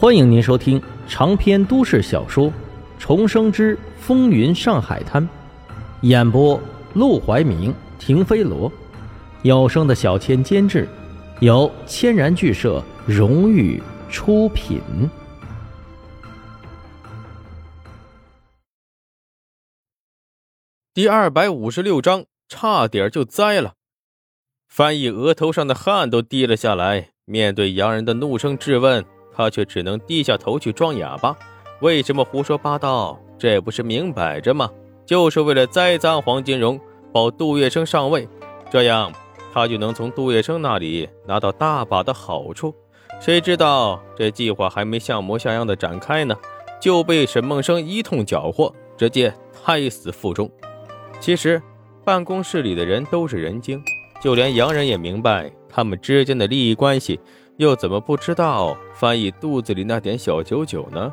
欢迎您收听长篇都市小说《重生之风云上海滩》，演播：陆怀明、停飞罗，有声的小千监制，由千然剧社荣誉出品。第二百五十六章，差点就栽了。翻译额头上的汗都滴了下来，面对洋人的怒声质问。他却只能低下头去装哑巴。为什么胡说八道？这不是明摆着吗？就是为了栽赃黄金荣，保杜月笙上位，这样他就能从杜月笙那里拿到大把的好处。谁知道这计划还没像模像样的展开呢，就被沈梦生一通搅和，直接胎死腹中。其实办公室里的人都是人精，就连洋人也明白他们之间的利益关系。又怎么不知道翻译肚子里那点小九九呢？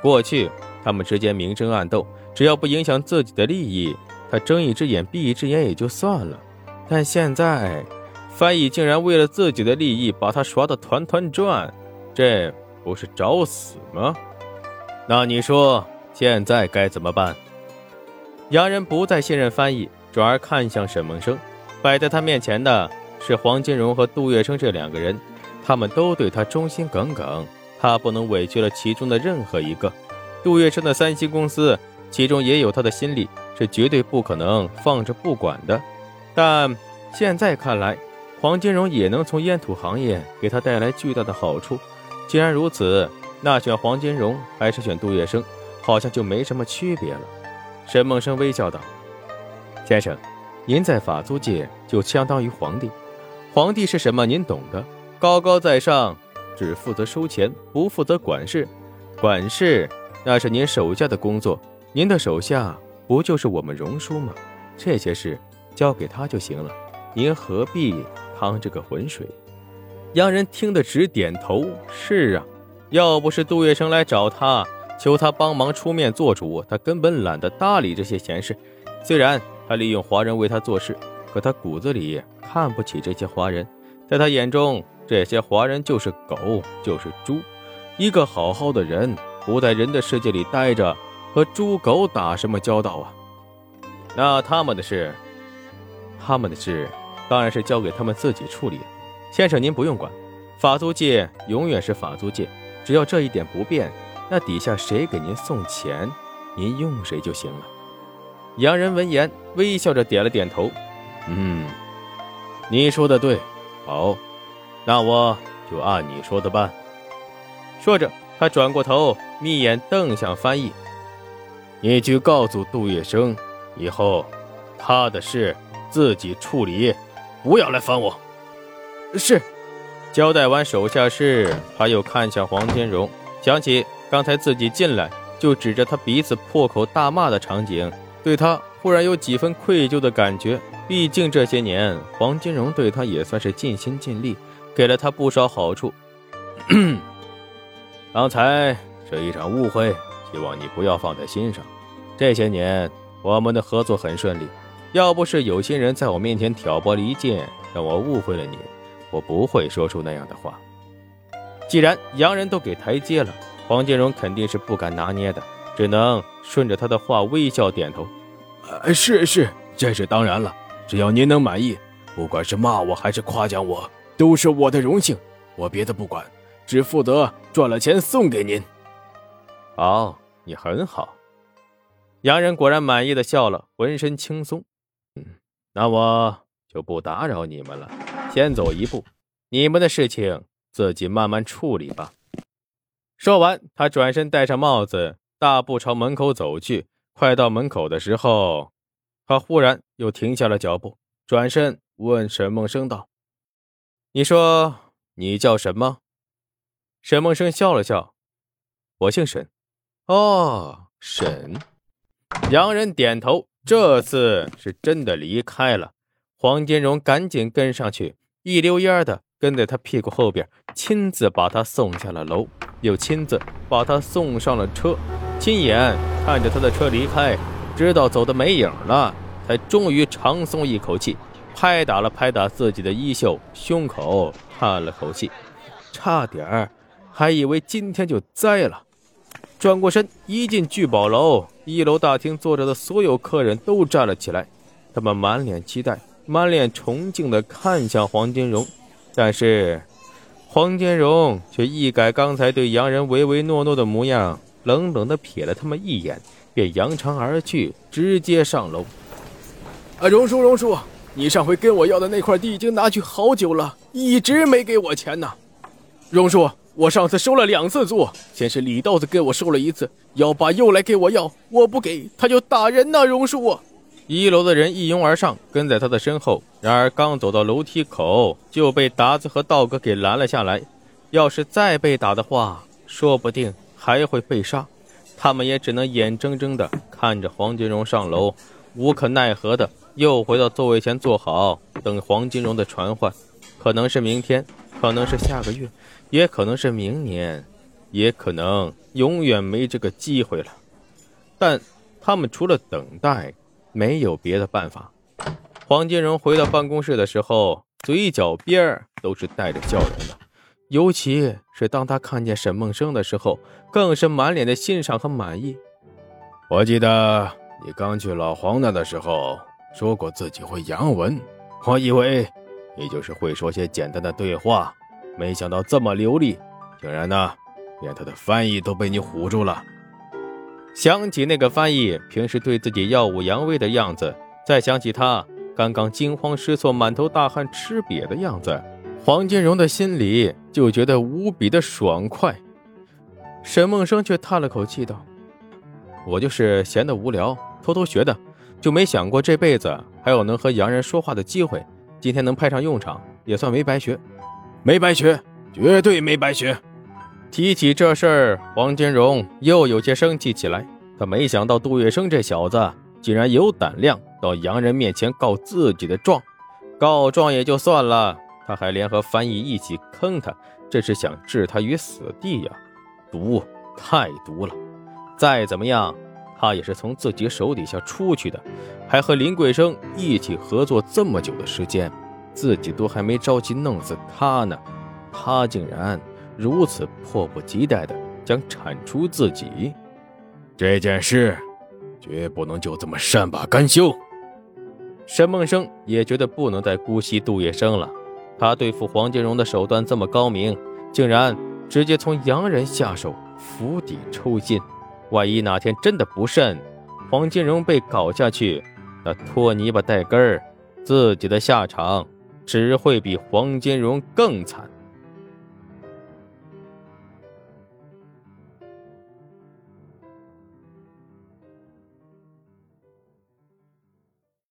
过去他们之间明争暗斗，只要不影响自己的利益，他睁一只眼闭一只眼也就算了。但现在，翻译竟然为了自己的利益把他耍得团团转，这不是找死吗？那你说现在该怎么办？洋人不再信任翻译，转而看向沈梦生。摆在他面前的是黄金荣和杜月笙这两个人。他们都对他忠心耿耿，他不能委屈了其中的任何一个。杜月笙的三星公司，其中也有他的心力，是绝对不可能放着不管的。但现在看来，黄金荣也能从烟土行业给他带来巨大的好处。既然如此，那选黄金荣还是选杜月笙，好像就没什么区别了。沈梦生微笑道：“先生，您在法租界就相当于皇帝，皇帝是什么？您懂的。”高高在上，只负责收钱，不负责管事。管事那是您手下的工作，您的手下不就是我们荣叔吗？这些事交给他就行了，您何必趟这个浑水？洋人听得直点头。是啊，要不是杜月笙来找他，求他帮忙出面做主，他根本懒得搭理这些闲事。虽然他利用华人为他做事，可他骨子里看不起这些华人，在他眼中。这些华人就是狗，就是猪。一个好好的人不在人的世界里待着，和猪狗打什么交道啊？那他们的事，他们的事当然是交给他们自己处理。先生，您不用管，法租界永远是法租界，只要这一点不变，那底下谁给您送钱，您用谁就行了。洋人闻言微笑着点了点头，嗯，你说的对，好。那我就按你说的办。说着，他转过头，眯眼瞪向翻译：“你去告诉杜月笙，以后他的事自己处理，不要来烦我。”是。交代完手下事，他又看向黄金荣，想起刚才自己进来就指着他鼻子破口大骂的场景，对他忽然有几分愧疚的感觉。毕竟这些年，黄金荣对他也算是尽心尽力。给了他不少好处。刚才这一场误会，希望你不要放在心上。这些年我们的合作很顺利，要不是有心人在我面前挑拨离间，让我误会了你，我不会说出那样的话。既然洋人都给台阶了，黄金荣肯定是不敢拿捏的，只能顺着他的话微笑点头。呃，是是，这是当然了。只要您能满意，不管是骂我还是夸奖我。都是我的荣幸，我别的不管，只负责赚了钱送给您。好，你很好。洋人果然满意的笑了，浑身轻松。嗯，那我就不打扰你们了，先走一步，你们的事情自己慢慢处理吧。说完，他转身戴上帽子，大步朝门口走去。快到门口的时候，他忽然又停下了脚步，转身问沈梦生道。你说你叫什么？沈梦生笑了笑，我姓沈。哦，沈。洋人点头，这次是真的离开了。黄金荣赶紧跟上去，一溜烟的跟在他屁股后边，亲自把他送下了楼，又亲自把他送上了车，亲眼看着他的车离开，直到走的没影了，才终于长松一口气。拍打了拍打自己的衣袖、胸口，叹了口气，差点儿还以为今天就栽了。转过身，一进聚宝楼，一楼大厅坐着的所有客人都站了起来，他们满脸期待、满脸崇敬地看向黄金荣，但是黄金荣却一改刚才对洋人唯唯诺诺的模样，冷冷地瞥了他们一眼，便扬长而去，直接上楼。啊，荣叔，荣叔，你上回跟我要的那块地已经拿去好久了，一直没给我钱呢。荣叔。我上次收了两次租，先是李道子给我收了一次，幺八又来给我要，我不给他就打人呐！荣叔，一楼的人一拥而上，跟在他的身后。然而刚走到楼梯口，就被达子和道哥给拦了下来。要是再被打的话，说不定还会被杀。他们也只能眼睁睁地看着黄金荣上楼，无可奈何的又回到座位前坐好，等黄金荣的传唤。可能是明天，可能是下个月。也可能是明年，也可能永远没这个机会了。但他们除了等待，没有别的办法。黄金荣回到办公室的时候，嘴角边都是带着笑容的。尤其是当他看见沈梦生的时候，更是满脸的欣赏和满意。我记得你刚去老黄那的时候，说过自己会洋文，我以为你就是会说些简单的对话。没想到这么流利，竟然呢，连他的翻译都被你唬住了。想起那个翻译平时对自己耀武扬威的样子，再想起他刚刚惊慌失措、满头大汗、吃瘪的样子，黄金荣的心里就觉得无比的爽快。沈梦生却叹了口气道：“我就是闲得无聊，偷偷学的，就没想过这辈子还有能和洋人说话的机会。今天能派上用场，也算没白学。”没白学，绝对没白学。提起这事儿，黄金荣又有些生气起来。他没想到杜月笙这小子竟然有胆量到洋人面前告自己的状，告状也就算了，他还联合翻译一起坑他，这是想置他于死地呀！毒，太毒了！再怎么样，他也是从自己手底下出去的，还和林桂生一起合作这么久的时间。自己都还没着急弄死他呢，他竟然如此迫不及待的想铲除自己，这件事绝不能就这么善罢甘休。沈梦生也觉得不能再姑息杜月笙了，他对付黄金荣的手段这么高明，竟然直接从洋人下手，釜底抽薪。万一哪天真的不慎，黄金荣被搞下去，那拖泥巴带根儿，自己的下场。只会比黄金荣更惨。